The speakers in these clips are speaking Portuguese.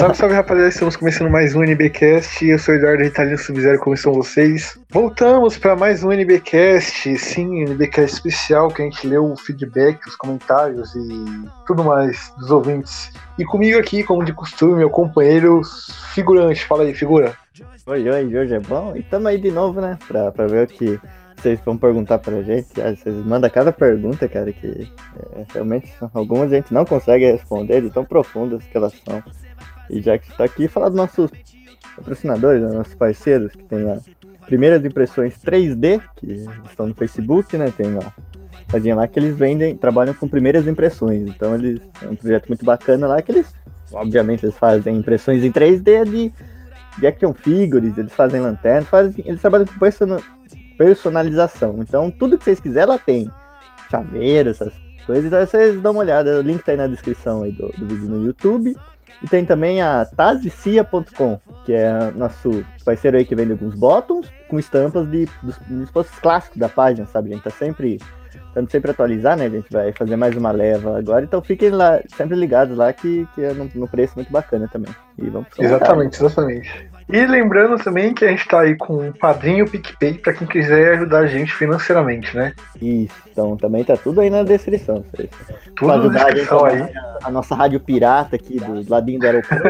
Salve, salve rapaziada, estamos começando mais um NBcast. Eu sou o Eduardo Ritalino Sub-Zero, como estão vocês? Voltamos para mais um NBcast, sim, NBcast especial que a gente leu o feedback, os comentários e tudo mais dos ouvintes. E comigo aqui, como de costume, meu companheiro figurante. Fala aí, figura. Oi, oi, hoje é bom. E tamo aí de novo, né? Pra, pra ver o que vocês vão perguntar pra gente. Ah, Vocês mandam cada pergunta, cara, que é, realmente algumas a gente não consegue responder, de tão profundas que elas são. E já que está aqui, falar dos nossos patrocinadores, né, nossos parceiros, que tem a Primeiras Impressões 3D, que estão no Facebook, né? Tem uma página lá que eles vendem, trabalham com primeiras impressões. Então eles é um projeto muito bacana lá que eles, obviamente, eles fazem impressões em 3D de, de action figures, eles fazem lanternas, fazem, eles trabalham com persona- personalização. Então tudo que vocês quiserem lá tem. Chaveiro, essas coisas, então vocês dão uma olhada. O link tá aí na descrição aí do, do vídeo no YouTube. E tem também a tazicia.com, que é nosso parceiro aí que vende alguns bottoms com estampas de, dos, dos postos clássicos da página, sabe? A gente tá sempre tentando sempre atualizar, né? A gente vai fazer mais uma leva agora, então fiquem lá, sempre ligados lá que, que é no preço muito bacana também. E vamos Exatamente, exatamente. E lembrando também que a gente tá aí com o padrinho PicPay para quem quiser ajudar a gente financeiramente, né? Isso, então também tá tudo aí na descrição. Vocês. Tudo Pra na ajudar a gente descrição a, aí. a nossa rádio pirata aqui do ladinho do aeroporto.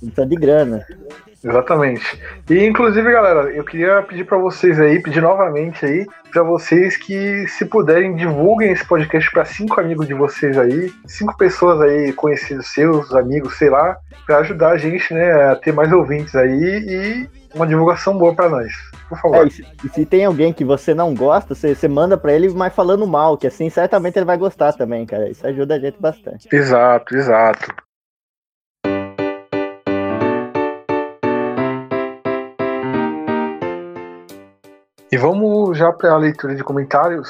Precisa de grana. Exatamente. E inclusive, galera, eu queria pedir pra vocês aí, pedir novamente aí, pra vocês que, se puderem, divulguem esse podcast pra cinco amigos de vocês aí, cinco pessoas aí, conhecidos seus, amigos, sei lá, pra ajudar a gente, né, a ter mais ouvintes aí e uma divulgação boa pra nós. Por É, favor. e, se, e se tem alguém que você não gosta, você, você manda pra ele, mas falando mal, que assim certamente ele vai gostar também, cara. Isso ajuda a gente bastante. Exato, exato. E vamos já para a leitura de comentários.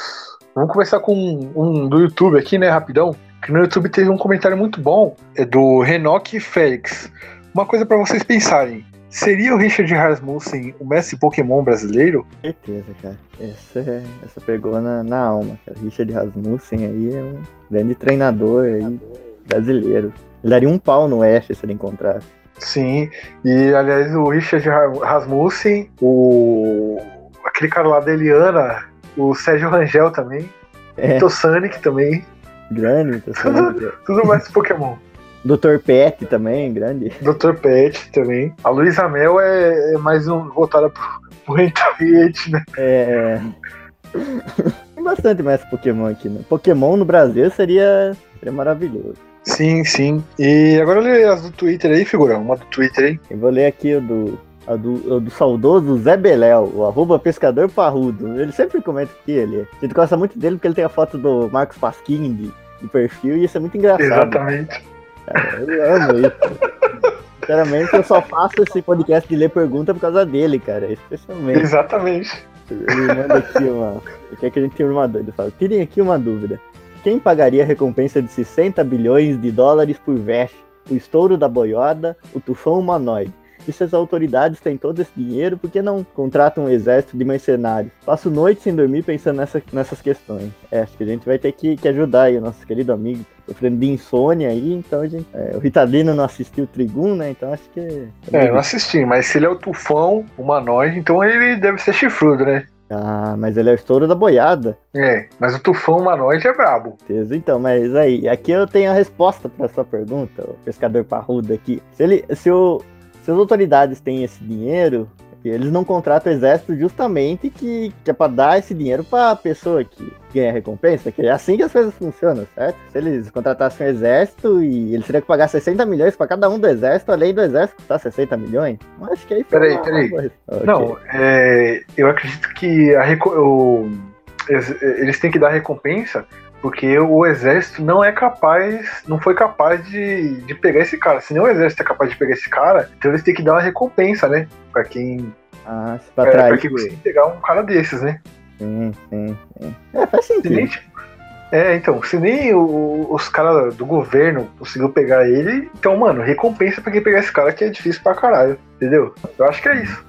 Vamos começar com um, um do YouTube aqui, né, rapidão. Que no YouTube teve um comentário muito bom, é do Renoque Félix. Uma coisa para vocês pensarem: seria o Richard Rasmussen o mestre Pokémon brasileiro? Certeza, cara. Essa, essa pegou na, na alma, cara. Richard Rasmussen aí é um grande treinador aí, brasileiro. Ele daria um pau no Ash se ele encontrasse. Sim, e aliás, o Richard Ra- Rasmussen, o aquele cara lá da Eliana, o Sérgio Rangel também, É, o Sonic também, grande. sendo- tudo mais Pokémon. Dr. Pet também, grande. Dr. Pet também. A Luísa Mel é, é mais um voltada pro, pro Hentai, né? É. Tem bastante mais Pokémon aqui, né? Pokémon no Brasil seria, seria maravilhoso. Sim, sim. E agora lê as do Twitter aí, figurão. Uma do Twitter aí. Eu vou ler aqui o do, a do, o do saudoso Zé Beléu, o arroba pescador parrudo. Ele sempre comenta aqui, ele. A gente gosta muito dele porque ele tem a foto do Marcos Pasquim de, perfil e isso é muito engraçado. Exatamente. Cara, eu amo isso. Sinceramente, eu só faço esse podcast de ler pergunta por causa dele, cara. Especialmente. Exatamente. Ele manda aqui uma. Quer que a gente tire uma dúvida. Fala: tirem aqui uma dúvida. Quem pagaria a recompensa de 60 bilhões de dólares por Vesh, o estouro da boiada, o tufão humanoide? E se as autoridades têm todo esse dinheiro, por que não contratam um exército de mercenários? Passo noite sem dormir pensando nessa, nessas questões. É, acho que a gente vai ter que, que ajudar aí o nosso querido amigo, sofrendo de insônia aí, então a gente. é, o Ritalino não assistiu o Trigun, né? Então acho que. É, não assisti, mas se ele é o tufão humanoide, então ele deve ser chifrudo, né? Ah, mas ele é o estouro da boiada. É, mas o tufão humanoide é brabo. certeza. Então, mas aí, aqui eu tenho a resposta para sua pergunta, o pescador parrudo aqui. Se, ele, se, o, se as autoridades têm esse dinheiro, eles não contratam o exército justamente que, que é para dar esse dinheiro para a pessoa que ganha a recompensa, que é assim que as coisas funcionam, certo? Se eles contratassem o exército e eles teriam que pagar 60 milhões para cada um do exército, além do exército custar 60 milhões, eu acho que aí foi Peraí, uma- peraí. uma- Ok. Não, é, eu acredito que a o- eles têm que dar recompensa porque o exército não é capaz, não foi capaz de, de pegar esse cara. Se nem o exército é capaz de pegar esse cara, então eles têm que dar uma recompensa, né? Pra quem, Ah, se é, pra pra atrair. quem conseguir pegar um cara desses, né? Sim, sim, sim. É, faz Se sentido. nem, tipo, é, então, se nem o- os caras do governo conseguiu pegar ele, então, mano, recompensa pra quem pegar esse cara que é difícil pra caralho, entendeu? Eu acho que é isso.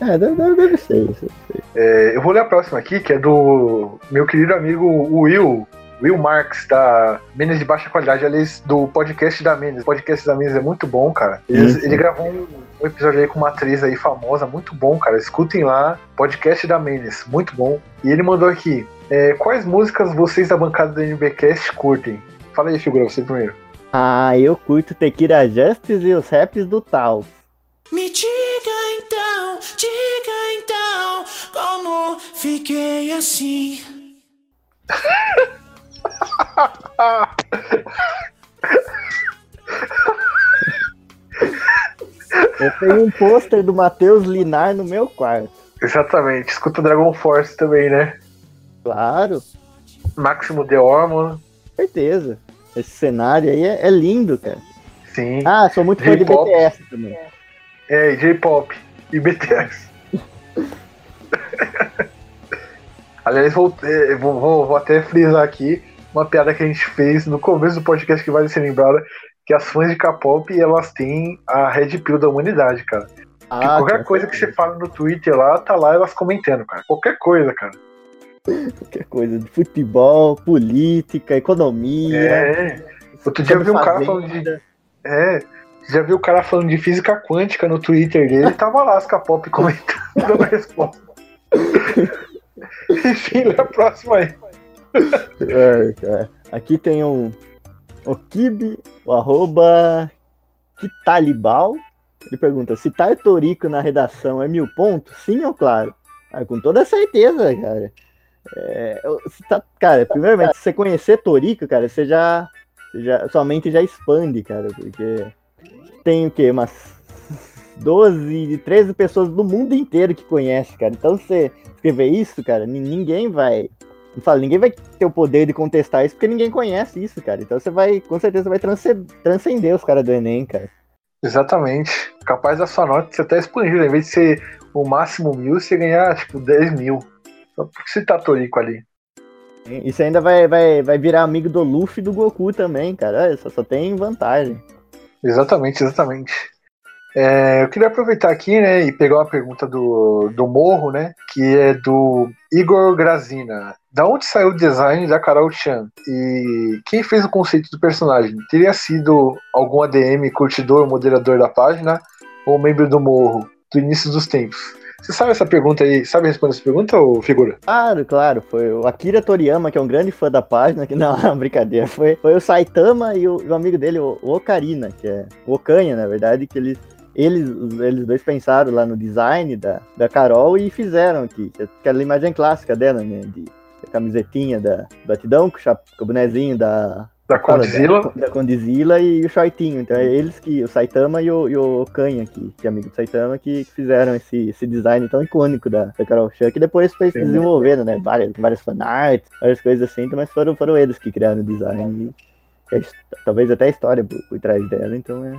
É, deve, deve- deve ser isso. É, eu vou ler a próxima aqui, que é do meu querido amigo Will, Will Marks, da Menes de Baixa Qualidade, aliás, do podcast da Menes. O podcast da Menes é muito bom, cara. Ele, gravou um, um episódio aí com uma atriz aí famosa, muito bom, cara. Escutem lá, podcast da Menes, muito bom. E ele mandou aqui, é, quais músicas vocês da bancada do NBcast curtem? Fala aí, figura, você primeiro. Ah, eu curto Tequila Justice e os raps do Tal. Me diga então, diga então, como fiquei assim. Eu tenho um pôster do Matheus Linar no meu quarto. Exatamente, escuta Dragon Force também, né? Claro, Máximo The Hormone, certeza. Esse cenário aí é, é lindo, cara. sim. Ah, sou muito fã de. BTS também. É, J-pop e BTS. Aliás, é, vou, vou- vou até frisar aqui uma piada que a gente fez no começo do podcast que vale ser lembrada, que as fãs de K-pop, elas têm a Red Pill da humanidade, cara. Que Ah, qualquer com coisa que você fala no Twitter lá, tá lá elas comentando, cara. Qualquer coisa, cara. Qualquer coisa de futebol, política, economia. É. Outro dia eu vi um cara falando de. É. Já viu o cara falando de física quântica no Twitter dele, tava lá as K-pop comentando a resposta. Enfim, lê a próxima aí. É, cara. Aqui tem um o Kibi, o arroba Kitalibal. Ele pergunta: se Tartorico na redação é mil pontos? Sim ou claro? Ah, com toda certeza, cara. É, tá- cara, primeiramente, se você conhecer Torico, cara, você já, você já. Sua mente já expande, cara, porque tem o quê? Umas 12, 13 pessoas do mundo inteiro que conhecem, cara. Então você escrever isso, cara, ni- ninguém vai. Falo, ninguém vai ter o poder de contestar isso porque ninguém conhece isso, cara. Então você vai, com certeza, vai transce- transcender os caras do Enem, cara. Exatamente. Capaz da sua nota ser até expandida. Em vez de ser o máximo mil, você ganhar, tipo, 10 mil. Só porque você tá torico ali. Você ainda vai, vai, vai virar amigo do Luffy e do Goku também, cara. Só, só tem vantagem. Exatamente, exatamente. É, eu queria aproveitar aqui, né, e pegar uma pergunta do, do Morro, né, que é do Igor Grazina. Da onde saiu o design da Carol Chan? E quem fez o conceito do personagem? Teria sido algum ADM, curtidor, moderador da página, ou membro do Morro, do início dos tempos? Você sabe essa pergunta aí? Sabe responder essa pergunta, ou figura? Claro, claro. Foi o Akira Toriyama, que é um grande fã da página, que não, brincadeira. Foi, foi o Saitama e o, o amigo dele, o, Ocarina, que é o Okanha, na verdade, que eles. Eles, eles dois pensaram lá no design da, da Carol e fizeram aqui. que Aquela imagem clássica dela, né? De a camisetinha da Batidão, com o, bonezinho da, Da Fala, Condzilla? Da, da Condizila e o shortinho. Então é eles que, o Saitama e o, e o Kanha, que, que é amigo do Saitama, que fizeram esse, esse design tão icônico da, da Carol Chan, que depois foi se desenvolvendo, né? Várias, várias fanarts, várias coisas assim, mas foram, foram eles que criaram o design. E his- talvez até a história por, por trás dela, então é.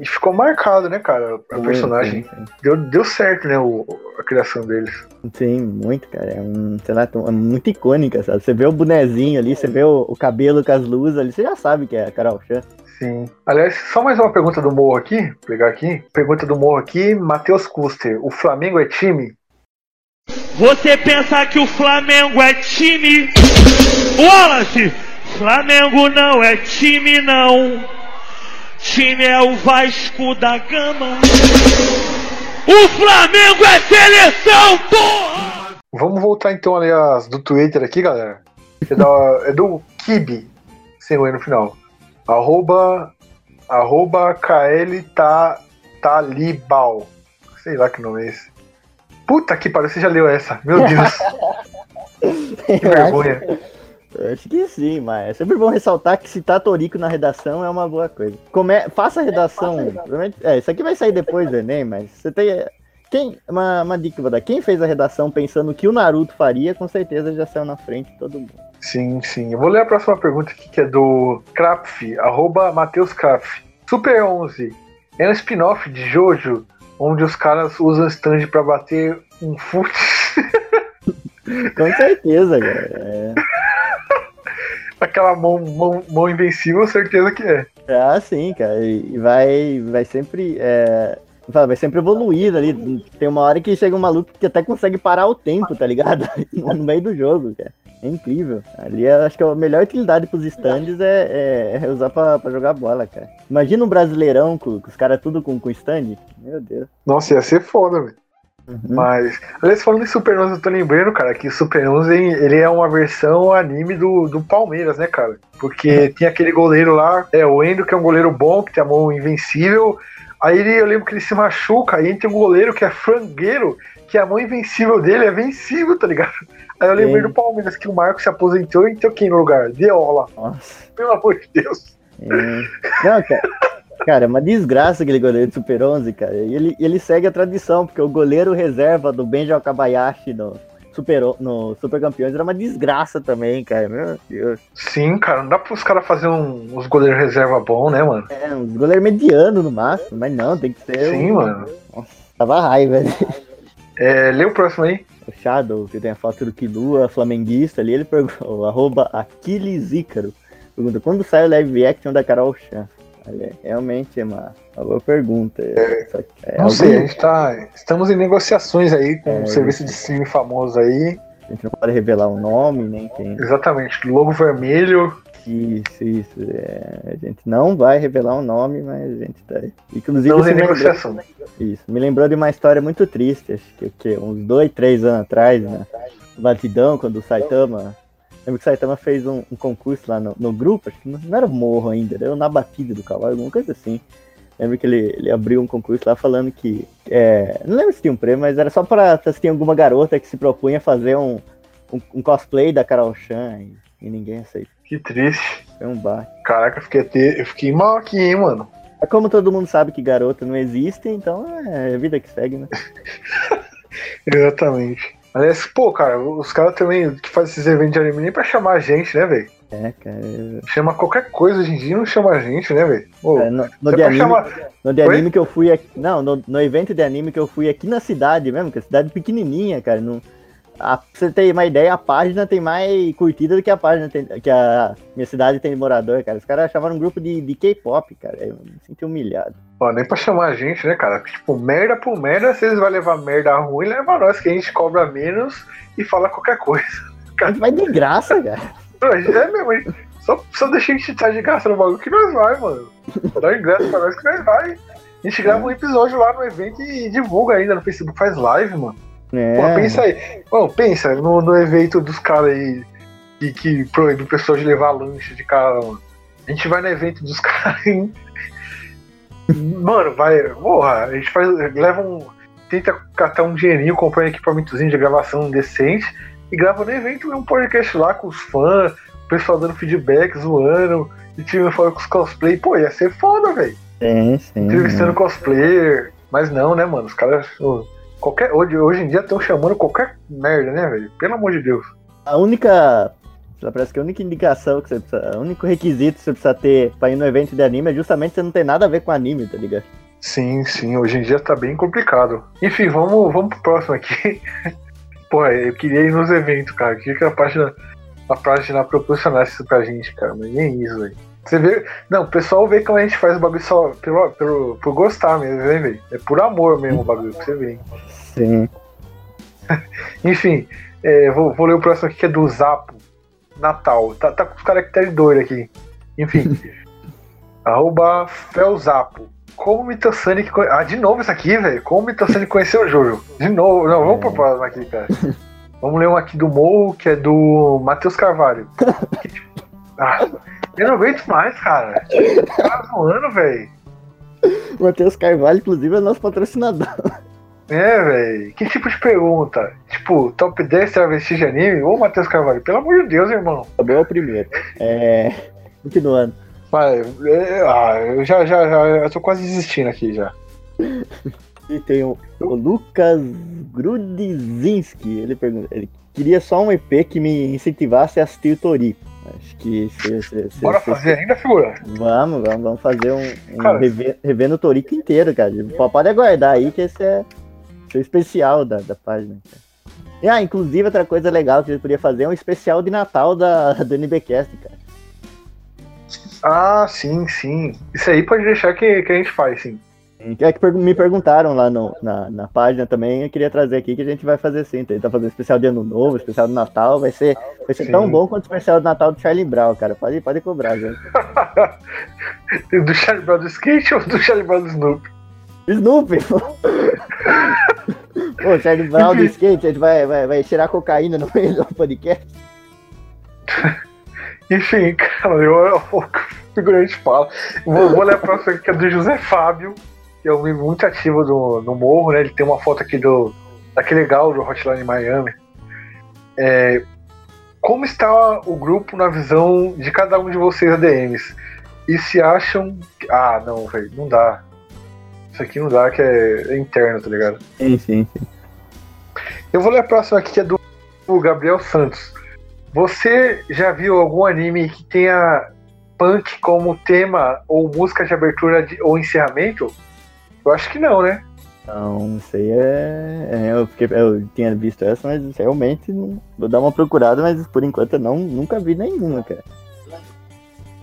E ficou marcado, né, cara? A Sim, personagem. sim, Deu, deu certo, né, o, a criação deles. Sim, muito, cara. É um, sei lá, é muito icônica, sabe? Você vê o bonezinho ali, você vê o, o cabelo com as luzes ali, você já sabe que é a Carol Chan. Sim. Aliás, só mais uma pergunta do Morro aqui. Vou pegar aqui. Pergunta do Morro aqui. Matheus Custer. O Flamengo é time? Você pensa que o Flamengo é time? Wallace! Flamengo não é time, não. Time é o Vasco da Gama. O Flamengo é seleção, porra! Vamos voltar então ali as do Twitter aqui, galera. É, da- é do Kibi, sem o E no final. Arroba, arroba KL Ta- Talibal. Sei lá que nome é esse. Puta que pariu, você já leu essa. Meu Deus, que vergonha. Eu acho que sim, mas é sempre bom ressaltar que citar Torico na redação é uma boa coisa. Come... Faça a redação. provavelmente- É, isso aqui vai sair depois do Enem, mas você tem. Quem... Uma, uma dica que eu vou dar. Quem fez a redação pensando o que o Naruto faria, com certeza já saiu na frente de todo mundo. Sim, sim. Eu vou ler a próxima pergunta aqui, que é do Krapf, arroba Matheus Krapf. Super 11 é um spin-off de Jojo, onde os caras usam stand pra bater um fute. Com certeza, cara. É... Aquela mão, mão, mão invencível, certeza que é. Ah, sim, cara. E vai, vai sempre. é, Vai sempre evoluindo ali. Tem uma hora que chega um maluco que até consegue parar o tempo, tá ligado? No meio do jogo, cara. É incrível. Ali eu acho que a melhor utilidade pros stands é, é usar pra, pra jogar bola, cara. Imagina um brasileirão com, com os caras tudo com, com stand. Meu Deus. Nossa, ia ser foda, velho. Uhum. Mas, aliás, falando em Super 11, eu tô lembrando, cara, que o Super 11 ele é uma versão anime do, do Palmeiras, né, cara? Porque tem aquele goleiro lá, é o Endo, que é um goleiro bom, que tem a mão invencível. Aí ele, eu lembro que ele se machuca, aí tem um goleiro que é frangueiro, que a mão invencível dele é vencível, tá ligado? Aí eu lembrei Sim. do Palmeiras, que o Marco se aposentou e entrou quem no lugar? Deola. Nossa. Pelo amor de Deus. É. Não, cara. Cara, é uma desgraça aquele goleiro de Super 11, cara. E ele, ele segue a tradição, porque o goleiro reserva do Benji Okabayashi no Super, no Super Campeões era uma desgraça também, cara. Meu Deus. Sim, cara, não dá pros caras fazer um, uns goleiros reserva bom, né, mano? É, um goleiro mediano no máximo, mas não, tem que ser. Sim, um... mano. Tava raiva, né? É, lê o próximo aí. O Shadow, que tem a foto do Kilua, flamenguista ali, ele perguntou, arroba Aquiles Ícaro. Pergunta, quando sai o live action da Carol Chan? Olha, realmente é uma, uma boa pergunta. Que, é, Não algum- sei, a gente tá. Estamos em negociações aí com É, um serviço de streaming famoso aí. A gente não pode revelar o nome, nem quem. Exatamente, logo vermelho. Isso, isso. é, a gente não vai revelar o nome, mas a gente tá aí. Inclusive, Estamos em me, lembrou, negociação. isso, me lembrou de uma história muito triste, acho que, que uns dois, três anos atrás, né? Batidão, quando o Saitama. Lembro que o Saitama fez um, um concurso lá no, no grupo, acho que não, não era morro ainda, era na batida do cavalo, alguma coisa assim. Lembro que ele, ele abriu um concurso lá falando que. é, não lembro se tinha um prêmio, mas era só pra se tinha alguma garota que se propunha fazer um, um, um cosplay da Carol Chan e, e ninguém aceitou. Que triste. Foi um bar. Caraca, eu fiquei, eu fiquei mal aqui, hein, mano. É como todo mundo sabe que garota não existe, então é a vida que segue, né? Exatamente. Aliás, pô, cara, os caras também que fazem esses eventos de anime nem pra chamar a gente, né, velho? É, cara. Chama qualquer coisa hoje em dia não chama a gente, né, velho? É, no, no de anime, chamar. no de anime que eu fui aqui. Não, no, no evento de anime que eu fui aqui na cidade mesmo, que é cidade pequenininha, cara. Não, a, pra você ter uma ideia, a página tem mais curtida do que a página tem- que a minha cidade tem de morador, cara. Os caras chamaram um grupo de, de K-pop, cara. Eu me senti humilhado. Ó, nem pra chamar a gente, né, cara? Tipo, merda por merda, se eles vão levar merda ruim, leva nós, que a gente cobra menos e fala qualquer coisa. A gente vai de graça, cara. É mesmo? Só, só deixa a gente estar de graça no bagulho que nós vai, mano. Dá ingresso pra nós que nós vai. A gente grava um episódio lá no evento e divulga ainda no Facebook, faz live, mano. É, Pô, pensa aí. Bom, pensa no, no evento dos caras aí que, que proíbe o pessoal de levar lanche de cara, mano. A gente vai no evento dos caras aí. Mano, vai. Porra, a gente faz. Leva um. Tenta catar um dinheirinho, comprar um equipamentozinho de gravação decente e grava no evento um podcast lá com os fãs, o pessoal dando feedback, zoando, e tirando fora com os cosplay. Pô, ia ser foda, velho sim, sim. entrevistando cosplayer. Mas não, né, mano? Os caras. ô, Qualquer, hoje, hoje em dia estão chamando qualquer merda, né, velho? Pelo amor de Deus. A única. Parece que a única indicação que você precisa. O único requisito que você precisa ter pra ir no evento de anime é justamente você não tem nada a ver com anime, tá ligado? Sim, sim, hoje em dia tá bem complicado. Enfim, vamos, vamos pro próximo aqui. Pô, eu queria ir nos eventos, cara. Eu queria que a página, a página proporcionasse isso pra gente, cara. Mas nem isso, velho. Você vê. Não, o pessoal vê como a gente faz o bagulho só pelo, pelo, por gostar mesmo, né, velho? É por amor mesmo o bagulho, pra você ver. Sim. Enfim, é, vou, vou ler o próximo aqui que é do Zapo. Natal. Tá, tá com os caracteres doidos aqui. Enfim. arroba Felzapo. Como o Mitosanic. conhe- Ah, de novo isso aqui, velho. Como o Mitosanic conheceu o Jojo. De novo. Não, vamos pro próximo aqui, cara. Vamos ler um aqui do Morro, que é do Matheus Carvalho. Que, ah, eu não aguento mais, cara. Tá zoando, velho. O Matheus Carvalho, inclusive, é nosso patrocinador. É, velho. Que tipo de pergunta? Tipo, top 10 travesti de anime? Ô, Matheus Carvalho, pelo amor de Deus, irmão. Acabou o primeiro. É. Continuando. Vai, é, ah, eu já, já, já, eu tô quase desistindo aqui já. E tem o, o Lucas Grudzinski. Ele pergunta. Ele queria só um EP que me incentivasse a assistir o Tori. Acho que se, se, se, Bora fazer ainda, figura? Vamos, vamos, vamos fazer um, um Cara. revendo o Torico inteiro, cara. Pode aguardar aí que esse é, esse é o especial da, da página. cara. E, ah, inclusive, outra coisa legal que a gente podia fazer é um especial de Natal da, do NBcast, cara. Ah, sim, sim. Isso aí pode deixar que, que a gente faz, sim. É que me perguntaram lá no- na, na página também, eu queria trazer aqui que a gente vai fazer assim, tá fazendo especial de ano novo, especial do Natal, vai ser, vai ser tão Sim. bom quanto o especial do Natal do Charlie Brown, cara. Pode, pode cobrar, gente. do Charlie Brown do skate ou do Charlie Brown do Snoopy? Snoopy! pô. Charlie Brown do skate, a gente vai, vai, vai tirar cocaína no meio do podcast. Enfim, cara, eu, eu, o figurante fala. Vou, vou ler a próxima aqui, que é do José Fábio, é um membro muito ativo do, no Morro, né? Ele tem uma foto aqui do daquele gal do Hotline Miami. É, como está o grupo na visão de cada um de vocês ADMs? E se acham. Ah, não, velho, não dá. Isso aqui não dá, que é, é interno, tá ligado? Sim, sim, sim. Eu vou ler a próxima aqui, que é do Gabriel Santos. Você já viu algum anime que tenha punk como tema ou música de abertura de- ou encerramento? Eu acho que não, né? Então, isso aí é. é, eu, fiquei, eu tinha visto essa, mas realmente não, vou dar uma procurada, mas por enquanto eu não, nunca vi nenhuma, cara.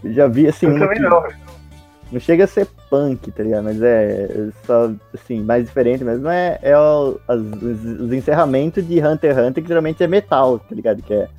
Eu já vi assim. Eu também que- não. Não chega a ser punk, tá ligado? Mas é só, assim, mais diferente mesmo. É, é o- as- os, os encerramentos de Hunter x Hunter, que geralmente é metal, tá ligado? Que é,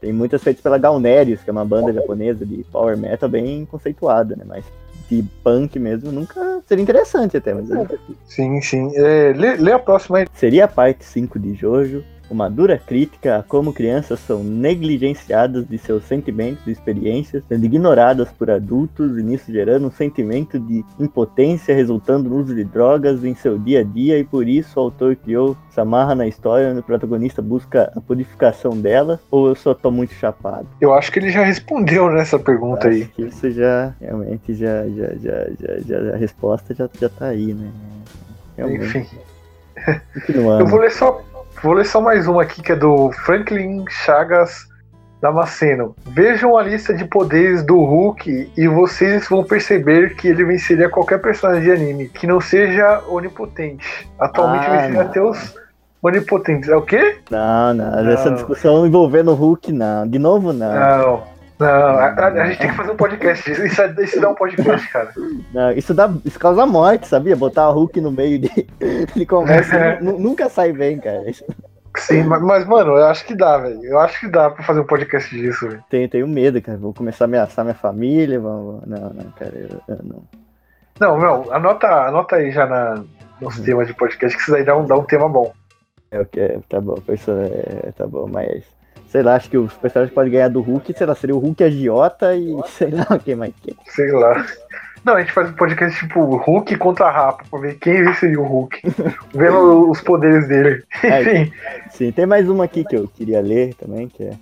tem muitas feitas pela Gaunerius, que é uma banda japonesa de power metal bem conceituada, né? Mas de punk mesmo nunca seria interessante até, mas é. Sim, sim. É, lê, lê a próxima aí. Seria a parte 5 de Jojo uma dura crítica a como crianças são negligenciadas de seus sentimentos e experiências, sendo ignoradas por adultos, e nisso gerando um sentimento de impotência, resultando no uso de drogas em seu dia a dia, e por isso o autor criou essa amarra na história onde o protagonista busca a purificação dela, ou eu só tô muito chapado? Eu acho que ele já respondeu nessa pergunta aí. Acho que isso já, realmente, já, já, já, já, já- a resposta já, já tá aí, né? Realmente, Enfim. Eu vou ler só. Vou ler só mais uma aqui que é do Franklin Chagas Damasceno. Vejam a lista de poderes do Hulk e vocês vão perceber que ele venceria qualquer personagem de anime que não seja onipotente. Atualmente Ah, venceria até os onipotentes. É o quê? Não, não, essa Não. discussão envolvendo o Hulk, não. De novo, não. Não. Não, a, a- gente tem que fazer um podcast disso. Isso, é- isso dá um podcast, cara. Não, isso, dá, isso causa morte, sabia? Botar o Hulk no meio de, de conversa nu- nunca sai bem, cara. Sim, mas, mas, mano, eu acho que dá, velho. Eu acho que dá pra fazer um podcast disso, velho. Tenho, tenho medo, cara. Vou começar a ameaçar minha família. Vou, vou- não, não, cara. Eu, eu não. Não, meu, anota, anota aí já na, nos temas de podcast, que isso daí dá um, dá um tema bom. É o que é, tá bom, pessoa, é, tá bom, mas. Sei lá, acho que os personagens podem ganhar do Hulk, sei lá, seria o Hulk agiota e sei lá o que mais que. Sei lá. Não, a gente faz um podcast tipo Hulk contra Rapa, pra ver quem venceria o Hulk. vendo os poderes dele. Aí. Enfim, Sim, tem mais uma aqui que eu queria ler também, que é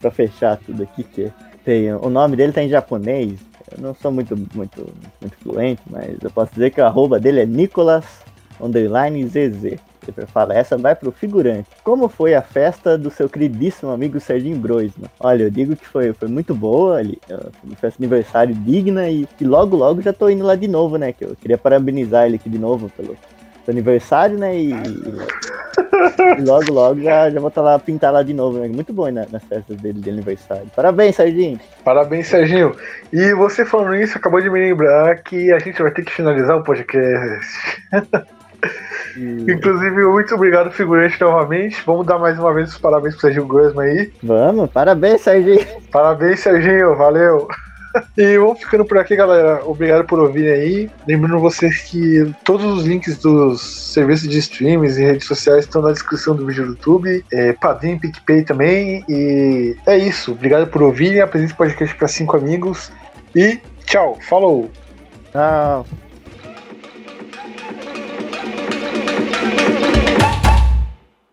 pra fechar tudo aqui, que é- tem, o nome dele tá em japonês, eu não sou muito, muito, muito fluente, mas eu posso dizer que o arroba dele é Nicolas underline ZZ. Fala, essa vai pro figurante. Como foi a festa do seu queridíssimo amigo Serginho Broisman? Olha, eu digo que foi, foi muito boa, ali, uma festa de aniversário digna e, e logo logo já tô indo lá de novo, né? Que eu queria parabenizar ele aqui de novo pelo aniversário, né? E, e logo logo já, já vou estar lá pintar lá de novo, né? Muito bom né, nas festas dele de aniversário. Parabéns, Serginho! parabéns, Serginho. E você falando isso, acabou de me lembrar que a gente vai ter que finalizar o podcast. E Inclusive, muito obrigado, figurante, novamente. Vamos dar mais uma vez os parabéns pro Serginho Grossman aí. vamos, parabéns, Serginho! Parabéns, Serginho, valeu. E vamos ficando por aqui, galera. Obrigado por ouvirem aí. Lembrando vocês que todos os links dos serviços de streams e redes sociais estão na descrição do vídeo do YouTube. É, Padrim, PicPay também. E é isso. Obrigado por ouvirem. Apresente o podcast para cinco amigos. E tchau. Falou. Tchau!